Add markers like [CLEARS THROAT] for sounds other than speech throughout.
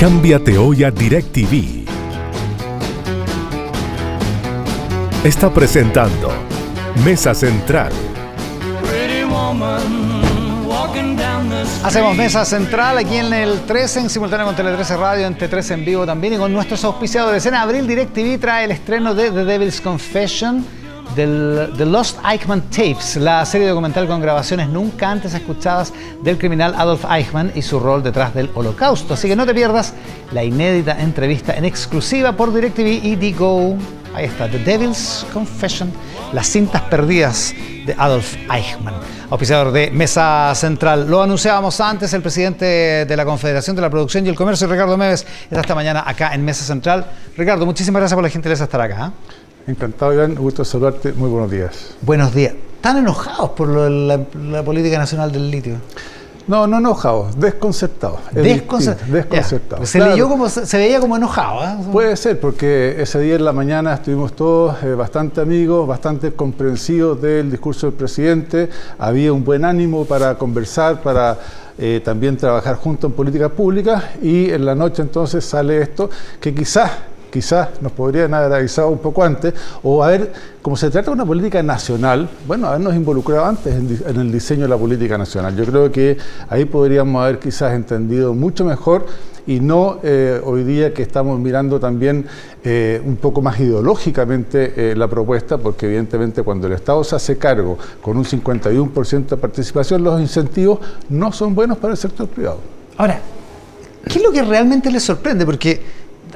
Cámbiate hoy a DirecTV. Está presentando Mesa Central. Hacemos mesa central aquí en el 13, en simultáneo con Tele 13 Radio, en T13 en vivo también y con nuestros auspiciadores. En abril DirecTV trae el estreno de The Devil's Confession del The Lost Eichmann Tapes, la serie documental con grabaciones nunca antes escuchadas del criminal Adolf Eichmann y su rol detrás del holocausto. Así que no te pierdas la inédita entrevista en exclusiva por DirecTV y Digo. Ahí está, The Devil's Confession, las cintas perdidas de Adolf Eichmann, auspiciador de Mesa Central. Lo anunciábamos antes, el presidente de la Confederación de la Producción y el Comercio, Ricardo Meves, está esta mañana acá en Mesa Central. Ricardo, muchísimas gracias por la gentileza de estar acá. ¿eh? Encantado, Iván. Gusto saludarte. Muy buenos días. Buenos días. ¿Están enojados por la, política nacional del litio? No, no enojados, desconcertados. desconcertados. Se, leyó como, se veía como enojado. ¿eh? Puede ser, porque ese día en la mañana estuvimos todos eh, bastante amigos, bastante comprensivos del discurso del presidente. Había un buen ánimo para conversar, para eh, también trabajar juntos en políticas públicas. Y en la noche entonces sale esto, que quizás quizás nos podrían haber avisado un poco antes, o haber, como se trata de una política nacional, bueno, habernos involucrado antes en, el diseño de la política nacional. Yo creo que ahí podríamos haber quizás entendido mucho mejor y no eh, hoy día que estamos mirando también eh, un poco más ideológicamente eh, la propuesta, porque evidentemente cuando el Estado se hace cargo con un 51% de participación, los incentivos no son buenos para el sector privado. Ahora, ¿qué es lo que realmente les sorprende? Porque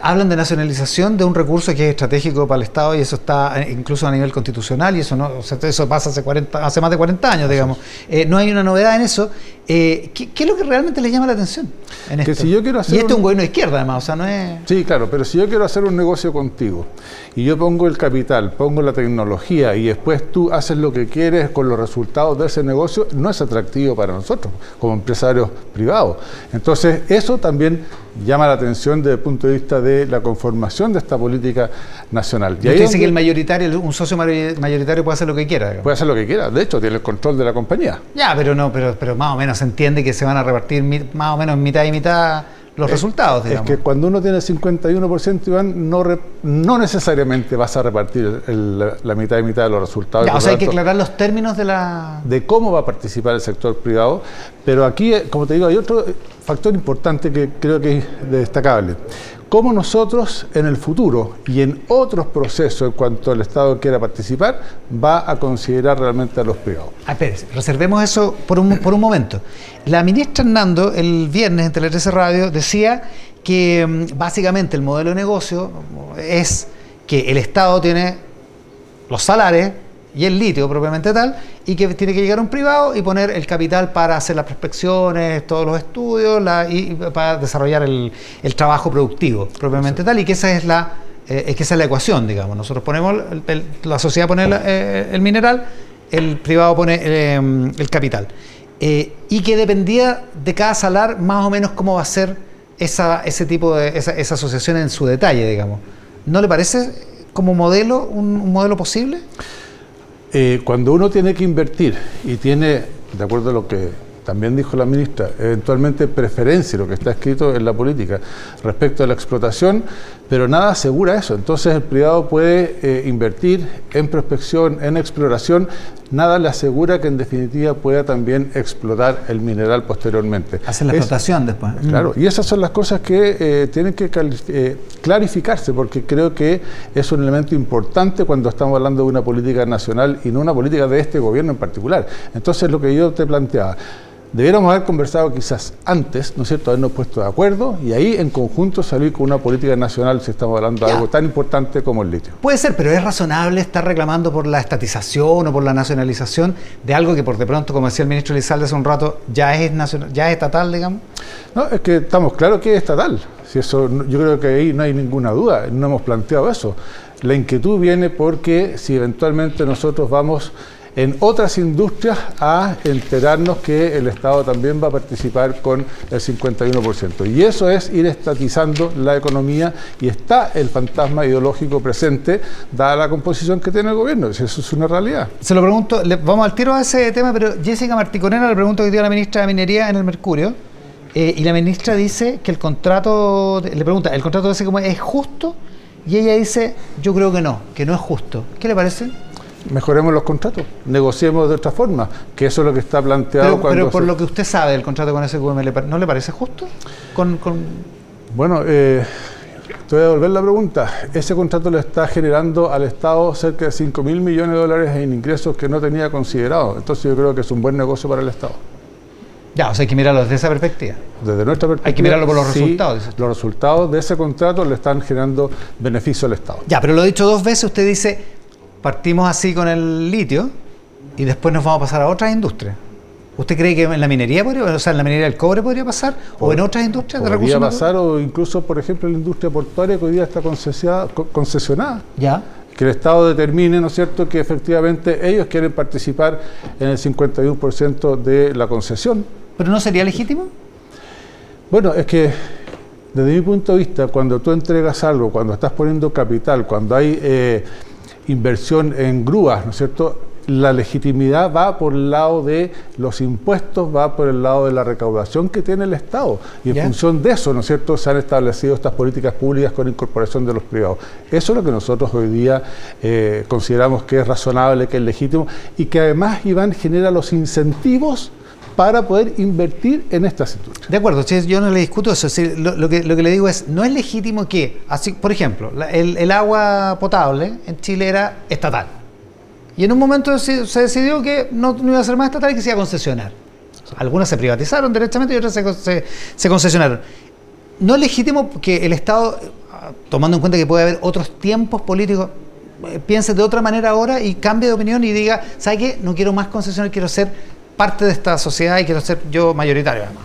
hablan de nacionalización de un recurso que es estratégico para el Estado y eso está eh, incluso a nivel constitucional y eso no eso pasa hace 40 hace más de 40 años digamos. eh, no hay una novedad en eso. Eh, ¿qué, es lo que realmente le llama la atención en esto? Si yo quiero hacer y esto es un gobierno de izquierda además o sea no es sí claro pero si yo quiero hacer un negocio contigo y yo pongo el capital pongo la tecnología y después tú haces lo que quieres con los resultados de ese negocio no es atractivo para nosotros como empresarios privados. Entonces eso también llama la atención desde el punto de vista de la conformación de esta política nacional. Y, dice que el mayoritario, un socio mayoritario puede hacer lo que quiera. Puede hacer lo que quiera, de hecho tiene el control de la compañía. Ya, pero no, pero, pero más o menos se entiende que se van a repartir más o menos mitad y mitad los resultados. Digamos. Es que cuando uno tiene 51%, Iván, no, no necesariamente vas a repartir la mitad y mitad de los resultados. o sea, hay que aclarar los términos de la... De cómo va a participar el sector privado, pero aquí, como te digo, hay otro factor importante que creo que es destacable cómo nosotros en el futuro y en otros procesos en cuanto el Estado quiera participar, va a considerar realmente a los privados. Ah, espérese, reservemos eso por un, por un momento. La ministra Hernando el viernes en Tele Radio decía que mm, básicamente el modelo de negocio es que el Estado tiene los salarios y el litio propiamente tal, y que tiene que llegar a un privado y poner el capital para hacer las prospecciones, todos los estudios y para desarrollar el, trabajo productivo propiamente tal, y que esa es la, eh, es que esa es la ecuación, digamos. Nosotros ponemos, la sociedad pone eh, el mineral, el privado pone eh, el capital. y que dependía de cada salar más o menos cómo va a ser esa, ese tipo de, esa, esa asociación en su detalle, digamos. ¿No le parece como modelo un modelo posible? Eh, cuando uno tiene que invertir y tiene, de acuerdo a lo que también dijo la ministra, eventualmente preferencia, lo que está escrito en la política, respecto a la explotación, pero nada asegura eso. Entonces el privado puede eh, invertir en prospección, en exploración, nada le asegura que en definitiva pueda también explotar el mineral posteriormente. Hacer la explotación después. Claro, y esas son las cosas que eh, tienen que eh, clarificarse, porque creo que es un elemento importante cuando estamos hablando de una política nacional y no una política de este gobierno en particular. Entonces lo que yo te planteaba, Debiéramos haber conversado quizás antes, ¿no es cierto?, habernos puesto de acuerdo y ahí en conjunto salir con una política nacional si estamos hablando de algo tan importante como el litio. Puede ser, pero es razonable estar reclamando por la estatización o por la nacionalización de algo que por de pronto, como decía el ministro Lizalde hace un rato, ya es, nacional, ya es estatal, digamos. No, es que estamos claros que es estatal. Si eso, yo creo que ahí no hay ninguna duda, no hemos planteado eso. La inquietud viene porque si eventualmente nosotros vamos en otras industrias a enterarnos que el Estado también va a participar con el 51%. Y eso es ir estatizando la economía y está el fantasma ideológico presente, dada la composición que tiene el gobierno. Eso es una realidad. Se lo pregunto, vamos al tiro a ese tema, pero Jessica Marticonera le pregunto que dio a la ministra de Minería en el Mercurio Eh, y la ministra dice que el contrato, le pregunta, ¿el contrato ese como es justo? Y ella dice, yo creo que no, que no es justo. ¿Qué le parece? Mejoremos los contratos, negociemos de otra forma, que eso es lo que está planteado Pero, cuando pero por se- lo que usted sabe del contrato con SQM, ¿le par- ¿no le parece justo? Con, con- Bueno, eh, te voy a devolver la pregunta. Ese contrato le está generando al Estado cerca de 5 mil millones de dólares en ingresos que no tenía considerado. Entonces yo creo que es un buen negocio para el Estado. Ya, o sea, hay que mirarlo desde esa perspectiva. Desde nuestra perspectiva, mirarlo por los sí, resultados. Los resultados de ese contrato le están generando beneficio al Estado. Ya, pero lo he dicho dos veces, usted dice, partimos así con el litio y después nos vamos a pasar a otras industrias. ¿Usted cree que en la minería podría, o sea, en la minería del cobre podría pasar? ¿O en otras industrias de Podría recursos pasar o incluso, por ejemplo, en la industria portuaria que hoy día está concesionada, co- concesionada. Ya. Que el Estado determine, ¿no es cierto?, que efectivamente ellos quieren participar en el 51% de la concesión. ¿Pero no sería legítimo? Bueno, es que desde mi punto de vista, cuando tú entregas algo, cuando estás poniendo capital, cuando hay eh, inversión en grúas, ¿no es cierto? La legitimidad va por el lado de los impuestos, va por el lado de la recaudación que tiene el Estado. Y en función de eso, ¿no es cierto?, se han establecido estas políticas públicas con incorporación de los privados. Eso es lo que nosotros hoy día eh, consideramos que es razonable, que es legítimo y que además, Iván, genera los incentivos para poder invertir en estas industrias. De acuerdo, yo no le discuto eso. lo, que, lo que le digo es, no es legítimo que, así, por ejemplo, el, agua potable en Chile era estatal. Y en un momento se, decidió que no, iba a ser más estatal y que se iba a concesionar. Algunas se privatizaron derechamente y otras se, se- se concesionaron. No es legítimo que el Estado, tomando en cuenta que puede haber otros tiempos políticos, eh, piense de otra manera ahora y cambie de opinión y diga, ¿sabe qué? No quiero más concesionar, quiero ser parte de esta sociedad y quiero ser yo mayoritario además.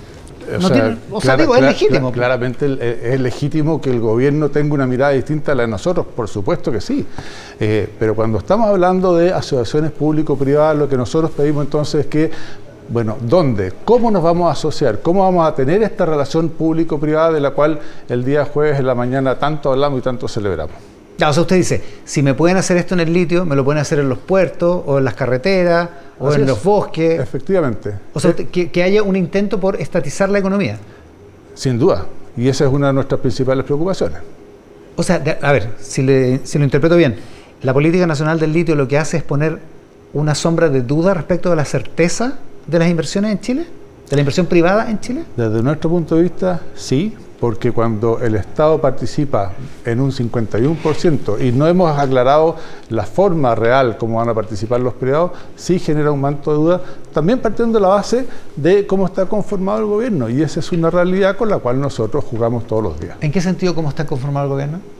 No tiene- o sea, digo, es clara- legítimo. cla- Claramente eh, es legítimo que el gobierno tenga una mirada distinta a la de nosotros, por supuesto que sí. Eh, pero cuando estamos hablando de asociaciones público-privadas, lo que nosotros pedimos entonces es que, bueno, ¿dónde? ¿Cómo nos vamos a asociar? ¿Cómo vamos a tener esta relación público-privada de la cual el día jueves en la mañana tanto hablamos y tanto celebramos? O sea, usted dice, si me pueden hacer esto en el litio, me lo pueden hacer en los puertos, o en las carreteras, o Así en es. los bosques. Efectivamente. O sea, usted- que, que haya un intento por estatizar la economía. Sin duda. Y esa es una de nuestras principales preocupaciones. O sea, a ver, si, le- si lo interpreto bien, la política nacional del litio lo que hace es poner una sombra de duda respecto de la certeza de las inversiones en Chile, de la inversión privada en Chile. Desde nuestro punto de vista, sí, porque cuando el Estado participa en un 51% y no hemos aclarado la forma real como van a participar los privados, sí genera un manto de duda, también partiendo de la base de cómo está conformado el gobierno. Y esa es una realidad con la cual nosotros jugamos todos los días. ¿En qué sentido cómo está conformado el gobierno?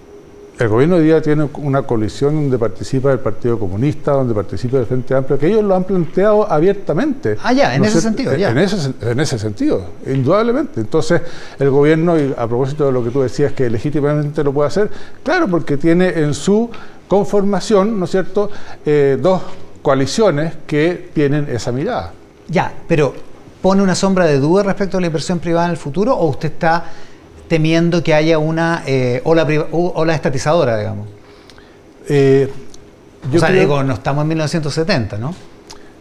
El gobierno hoy día tiene una coalición donde participa el Partido Comunista, donde participa el Frente Amplio, que ellos lo han planteado abiertamente. Ah, ya, en ¿No es ese sentido, ya. En ese, sen- en ese sentido, indudablemente. Entonces, el gobierno, y a propósito de lo que tú decías, que legítimamente lo puede hacer, claro, porque tiene en su conformación, ¿no es cierto?, Eh, dos coaliciones que tienen esa mirada. Ya, pero ¿pone una sombra de duda respecto a la inversión privada en el futuro o usted está temiendo que haya una eh, ola, ola estatizadora, digamos? Eh, o sea, creo- digo, no estamos en 1970, ¿no?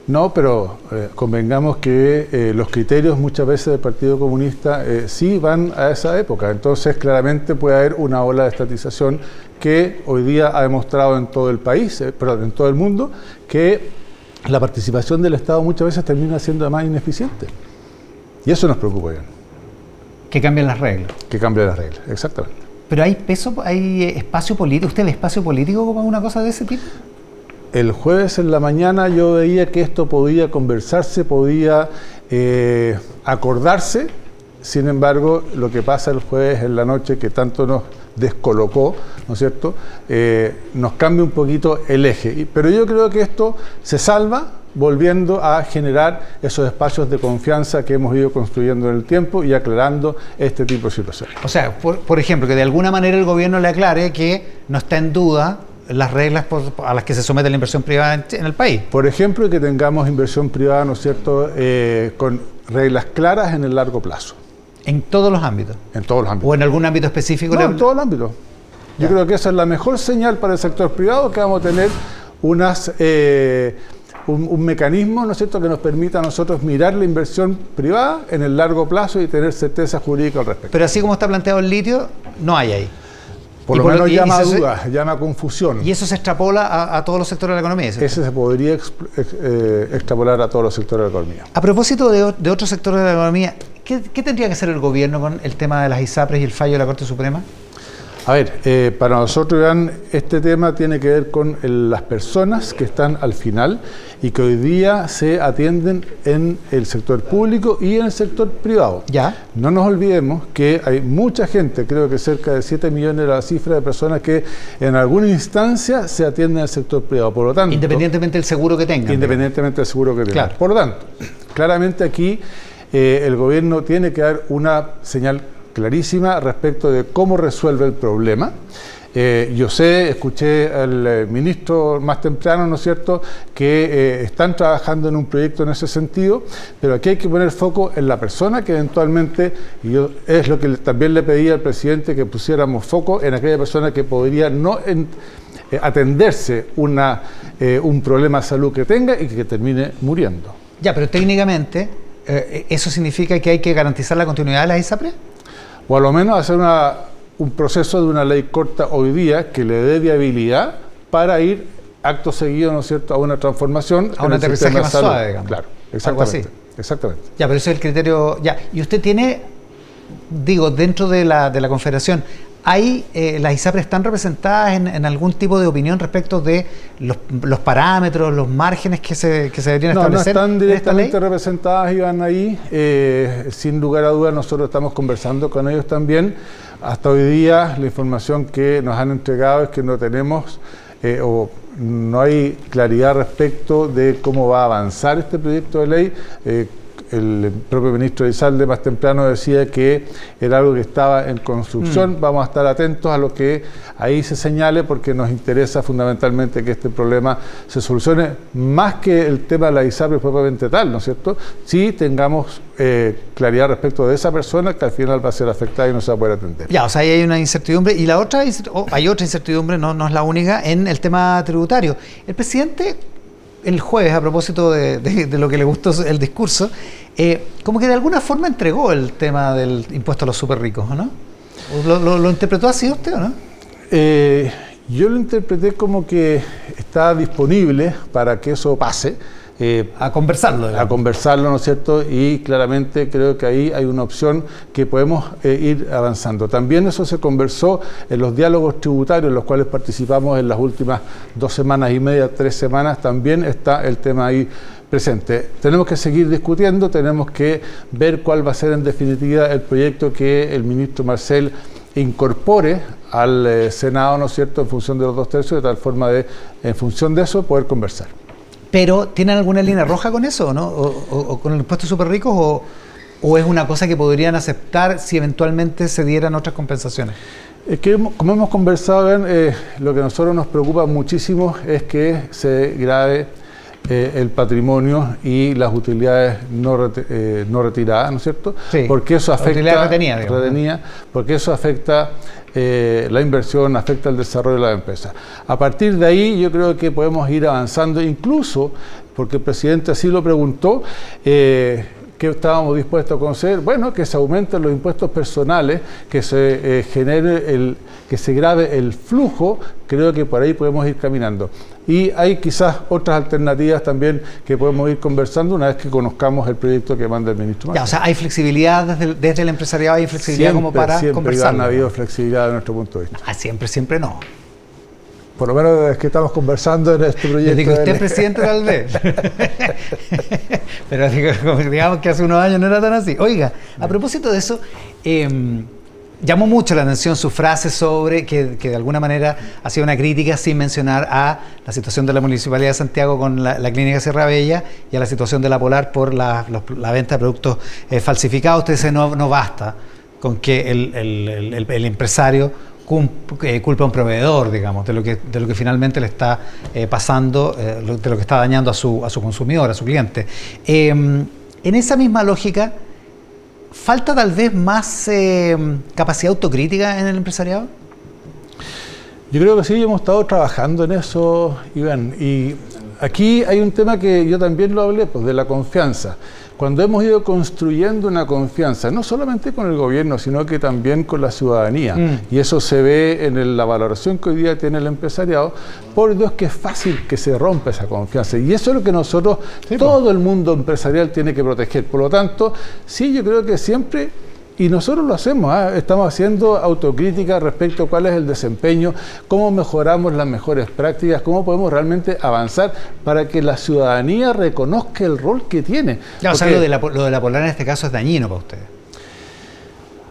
No, pero eh, convengamos que eh, los criterios muchas veces del Partido Comunista eh, sí van a esa época. Entonces, claramente puede haber una ola de estatización que hoy día ha demostrado en todo el país, perdón, en todo el mundo, que la participación del Estado muchas veces termina siendo más ineficiente. Y eso nos preocupa bien, Que cambien las reglas. que cambie las reglas. Exactamente. Pero hay peso, hay espacio político. ¿Usted ve espacio político como una cosa de ese tipo? El jueves en la mañana yo veía que esto podía conversarse, podía eh, acordarse, sin embargo, lo que pasa el jueves en la noche, que tanto nos descolocó, ¿no es cierto?, Eh, nos cambia un poquito el eje. Pero yo creo que esto se salva volviendo a generar esos espacios de confianza que hemos ido construyendo en el tiempo y aclarando este tipo de situaciones. O sea, por, por ejemplo, que de alguna manera el gobierno le aclare que no está en duda las reglas a las que se somete la inversión privada en, el país. Por ejemplo, que tengamos inversión privada, ¿no es cierto?, Eh, con reglas claras en el largo plazo, En todos los ámbitos. en todos los ámbitos. O en algún ámbito específico. No, en todo el ámbito. Yo Ya. creo que esa es la mejor señal para el sector privado, que vamos a tener unas, eh, un, mecanismo, ¿no es cierto?, que nos permita a nosotros mirar la inversión privada en el largo plazo y tener certeza jurídica al respecto. Pero así como está planteado el litio, no hay ahí. Por lo menos llama dudas, llama confusión. Y eso se extrapola a, todos los sectores de la economía. Ese se podría eh, extrapolar a todos los sectores de la economía. A propósito de, de otros sectores de la economía, ¿qué, ¿qué, tendría que hacer el gobierno con el tema de las ISAPRES y el fallo de la Corte Suprema? A ver, eh, para nosotros, este tema tiene que ver con las personas que están al final y que hoy día se atienden en el sector público y en el sector privado. Ya. No nos olvidemos que hay mucha gente, creo que cerca de 7 millones de la cifra de personas que en alguna instancia se atienden en el sector privado. Por lo tanto. Independientemente del seguro que tengan. Independientemente del seguro que tengan. Por lo tanto, claramente aquí eh, el gobierno tiene que dar una señal clarísima respecto de cómo resuelve el problema. Eh, yo sé, escuché al eh, ministro más temprano, ¿no es cierto?, que eh, están trabajando en un proyecto en ese sentido, pero aquí hay que poner foco en la persona que eventualmente, y yo es lo que también le pedí al presidente que pusiéramos foco en aquella persona que podría no atenderse una, un problema de salud que tenga y que termine muriendo. Ya, pero técnicamente, ¿eso significa que hay que garantizar la continuidad de la ISAPRE? O a lo menos hacer un proceso de una ley corta hoy día que le dé viabilidad para ir acto seguido, ¿no es cierto?, a una transformación. A un aterrizaje más suave, digamos. Claro, exactamente. Algo así. Exactamente. Ya, pero ese es el criterio. Ya, y usted tiene, digo, dentro de la, de la Confederación, ¿Hay, eh, las ISAPRES están representadas en, algún tipo de opinión respecto de los, parámetros, los márgenes que se, que se deberían establecer? No, están directamente representadas y van ahí. Eh, sin lugar a dudas, nosotros estamos conversando con ellos también. Hasta hoy día, la información que nos han entregado es que no tenemos eh, o no hay claridad respecto de cómo va a avanzar este proyecto de ley el propio ministro de Izalde más temprano decía que era algo que estaba en construcción. Mm. Vamos a estar atentos a lo que ahí se señale porque nos interesa fundamentalmente que este problema se solucione más que el tema de la ISAPRE propiamente tal, ¿no es cierto? Si tengamos eh, claridad respecto de esa persona que al final va a ser afectada y no se va a poder atender. Ya, o sea, ahí hay una incertidumbre y la otra, hay otra incertidumbre, no, no es la única, en el tema tributario. El presidente el jueves, a propósito de, lo que le gustó el discurso, eh, como que de alguna forma entregó el tema del impuesto a los súper ricos, ¿no? ¿Lo, interpretó así usted o no? Eh, yo lo interpreté como que está disponible para que eso pase eh, a conversarlo. A conversarlo, ¿no es cierto? Y claramente creo que ahí hay una opción que podemos eh, ir avanzando. También eso se conversó en los diálogos tributarios, en los cuales participamos en las últimas dos semanas y media, tres semanas, también está el tema ahí presente. Tenemos que seguir discutiendo, tenemos que ver cuál va a ser en definitiva el proyecto que el ministro Marcel incorpore al eh, Senado, ¿no es cierto?, en función de los dos tercios, de tal forma de, en función de eso, poder conversar. Pero, ¿tienen alguna línea roja con eso, no? O, con el impuesto súper ricos, o, es una cosa que podrían aceptar si eventualmente se dieran otras compensaciones? Es que, como hemos conversado, eh, lo que a nosotros nos preocupa muchísimo es que se grave eh, el patrimonio y las utilidades no, eh, no retiradas, ¿no es cierto? Sí, porque eso afecta, retenida, retenida, porque eso afecta eh, la inversión, afecta el desarrollo de la empresa. A partir de ahí yo creo que podemos ir avanzando, incluso porque el presidente así lo preguntó, que estábamos dispuestos a conocer, bueno, que se aumenten los impuestos personales, que se eh, genere el, que se grave el flujo, creo que por ahí podemos ir caminando. Y hay quizás otras alternativas también que podemos ir conversando una vez que conozcamos el proyecto que manda el ministro. Ya, o sea, hay flexibilidad desde el, empresariado, hay flexibilidad como para siempre ha habido flexibilidad de nuestro punto de vista. Ah, siempre, siempre no. Por lo menos es que estamos conversando en este proyecto. digo, usted presidente tal vez. [LAUGHS] Pero digamos que hace unos años no era tan así. Oiga, a propósito de eso, em, llamó mucho la atención su frase sobre que, de alguna manera hacía una crítica sin mencionar a la situación de la Municipalidad de Santiago con la, Clínica Sierra Bella y a la situación de la Polar por la, venta de productos eh, falsificados. Usted dice, no, no basta con que el empresario culpa a un proveedor, digamos, de lo que, de lo que finalmente le está eh, pasando, eh, de lo que está dañando a su, a su consumidor, a su cliente. Em, en esa misma lógica, ¿falta tal vez más em, capacidad autocrítica en el empresariado? Yo creo que sí, hemos estado trabajando en eso, Iván, y aquí hay un tema que yo también lo hablé, pues de la confianza. Cuando hemos ido construyendo una confianza, no solamente con el gobierno, sino que también con la ciudadanía, mm. y eso se ve en la valoración que hoy día tiene el empresariado, por Dios que es fácil que se rompa esa confianza. Y eso es lo que nosotros, todo el mundo empresarial tiene que proteger. Por lo tanto, sí, yo creo que siempre y nosotros lo hacemos, ¿ah? estamos haciendo autocrítica respecto a cuál es el desempeño, cómo mejoramos las mejores prácticas, cómo podemos realmente avanzar para que la ciudadanía reconozca el rol que tiene. Ya, o sea, lo de, la, lo de la polar en este caso es dañino para ustedes.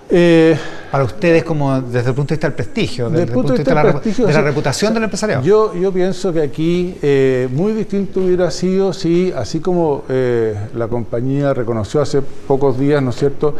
Eh, para ustedes como desde el punto de vista del prestigio, desde, el punto de vista, de la, reputación del empresariado. Yo, yo pienso que aquí eh, muy distinto hubiera sido si, así como eh, la compañía reconoció hace pocos días, ¿no es cierto?,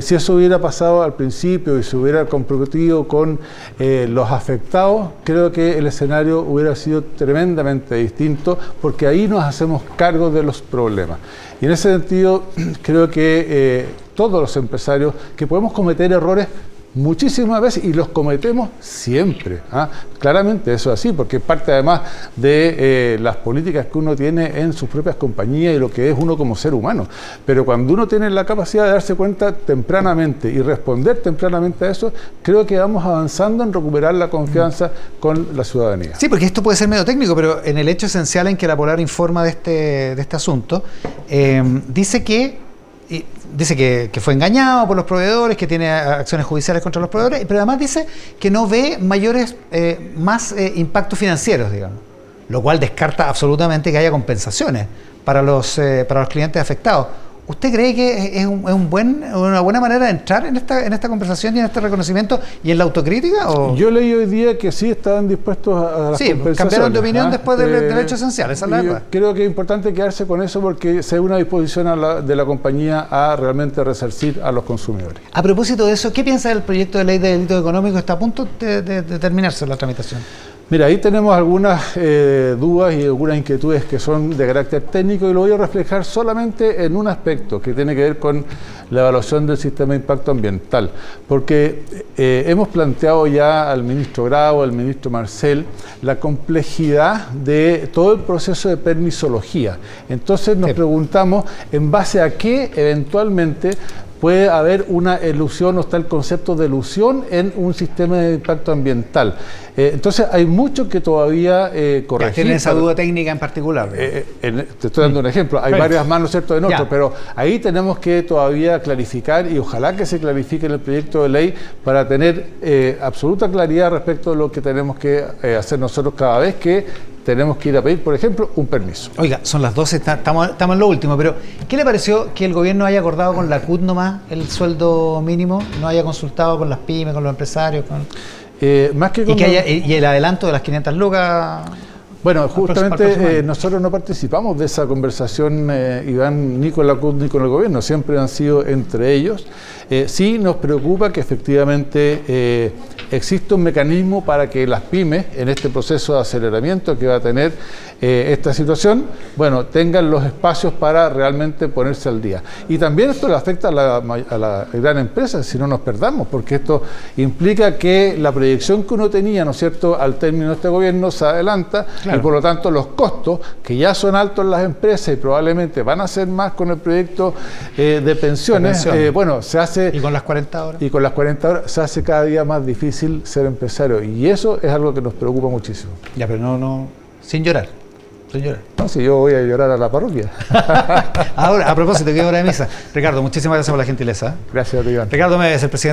si eso hubiera pasado al principio y se hubiera comprometido con los afectados, creo que el escenario hubiera sido tremendamente distinto, porque ahí nos hacemos cargo de los problemas. Y en ese sentido, [CLEARS THROAT] creo que todos los empresarios, que podemos cometer errores muchísimas veces y los cometemos siempre. ¿ah? Claramente eso es así, porque parte además de eh, las políticas que uno tiene en sus propias compañías y lo que es uno como ser humano. Pero cuando uno tiene la capacidad de darse cuenta tempranamente y responder tempranamente a eso, creo que vamos avanzando en recuperar la confianza con la ciudadanía. Sí, porque esto puede ser medio técnico, pero en el hecho esencial en que la Polar informa de este, de este asunto, eh, dice que dice que, fue engañado por los proveedores, que tiene acciones judiciales contra los proveedores, pero además dice que no ve mayores, eh, más eh, impactos financieros, digamos, lo cual descarta absolutamente que haya compensaciones para los, eh, para los clientes afectados. ¿Usted cree que es, un, buen, una buena manera de entrar en esta, en esta conversación y en este reconocimiento y en la autocrítica? O? Yo leí hoy día que sí estaban dispuestos a, a las Sí, cambiaron de opinión ¿ah? después del, derecho hecho esencial, esa es la Creo que es importante quedarse con eso porque se ve una disposición de la compañía a realmente resarcir a los consumidores. A propósito de eso, ¿qué piensa del proyecto de ley de delito económico? ¿Está a punto de terminarse la tramitación? Mira, ahí tenemos algunas eh, dudas y algunas inquietudes que son de carácter técnico y lo voy a reflejar solamente en un aspecto que tiene que ver con la evaluación del sistema de impacto ambiental, porque eh, hemos planteado ya al ministro Grau, al ministro Marcel, la complejidad de todo el proceso de permisología. Entonces nos preguntamos en base a qué eventualmente puede haber una elusión o está el concepto de elusión en un sistema de impacto ambiental. Eh, entonces hay mucho que todavía eh, corregir. Tienen esa duda técnica en particular. Eh, te estoy dando un ejemplo. Hay varias más, ¿no es cierto?, en otro, pero ahí tenemos que todavía clarificar y ojalá que se clarifique en el proyecto de ley para tener absoluta claridad respecto de lo que tenemos que hacer nosotros cada vez que tenemos que ir a pedir, por ejemplo, un permiso. Oiga, son las 12, estamos, en lo último, pero ¿qué le pareció que el gobierno haya acordado con la CUT nomás el sueldo mínimo? ¿No haya consultado con las pymes, con los empresarios? Eh, más que y, el adelanto de las 500 lucas... Bueno, justamente eh, nosotros no participamos de esa conversación, eh, Iván, ni con la CUT ni con el gobierno, siempre han sido entre ellos. sí nos preocupa que efectivamente existe un mecanismo para que las pymes, en este proceso de aceleramiento que va a tener eh, esta situación, bueno, tengan los espacios para realmente ponerse al día. Y también esto le afecta a la, gran empresa, si no nos perdamos, porque esto implica que la proyección que uno tenía, ¿no es cierto?, al término de este gobierno se adelanta y por lo tanto los costos, que ya son altos en las empresas y probablemente van a ser más con el proyecto eh, de pensiones, eh, bueno, se hace... Y con las 40 horas. Y con las 40 horas se hace cada día más difícil ser empresario. Y eso es algo que nos preocupa muchísimo. Ya, pero no, no, sin llorar. Sin llorar. No, si yo voy a llorar a la parroquia. [LAUGHS] Ahora, a propósito, que hora de misa. [LAUGHS] Ricardo, muchísimas gracias por la gentileza. Gracias, Iván. Ricardo Méndez, el presidente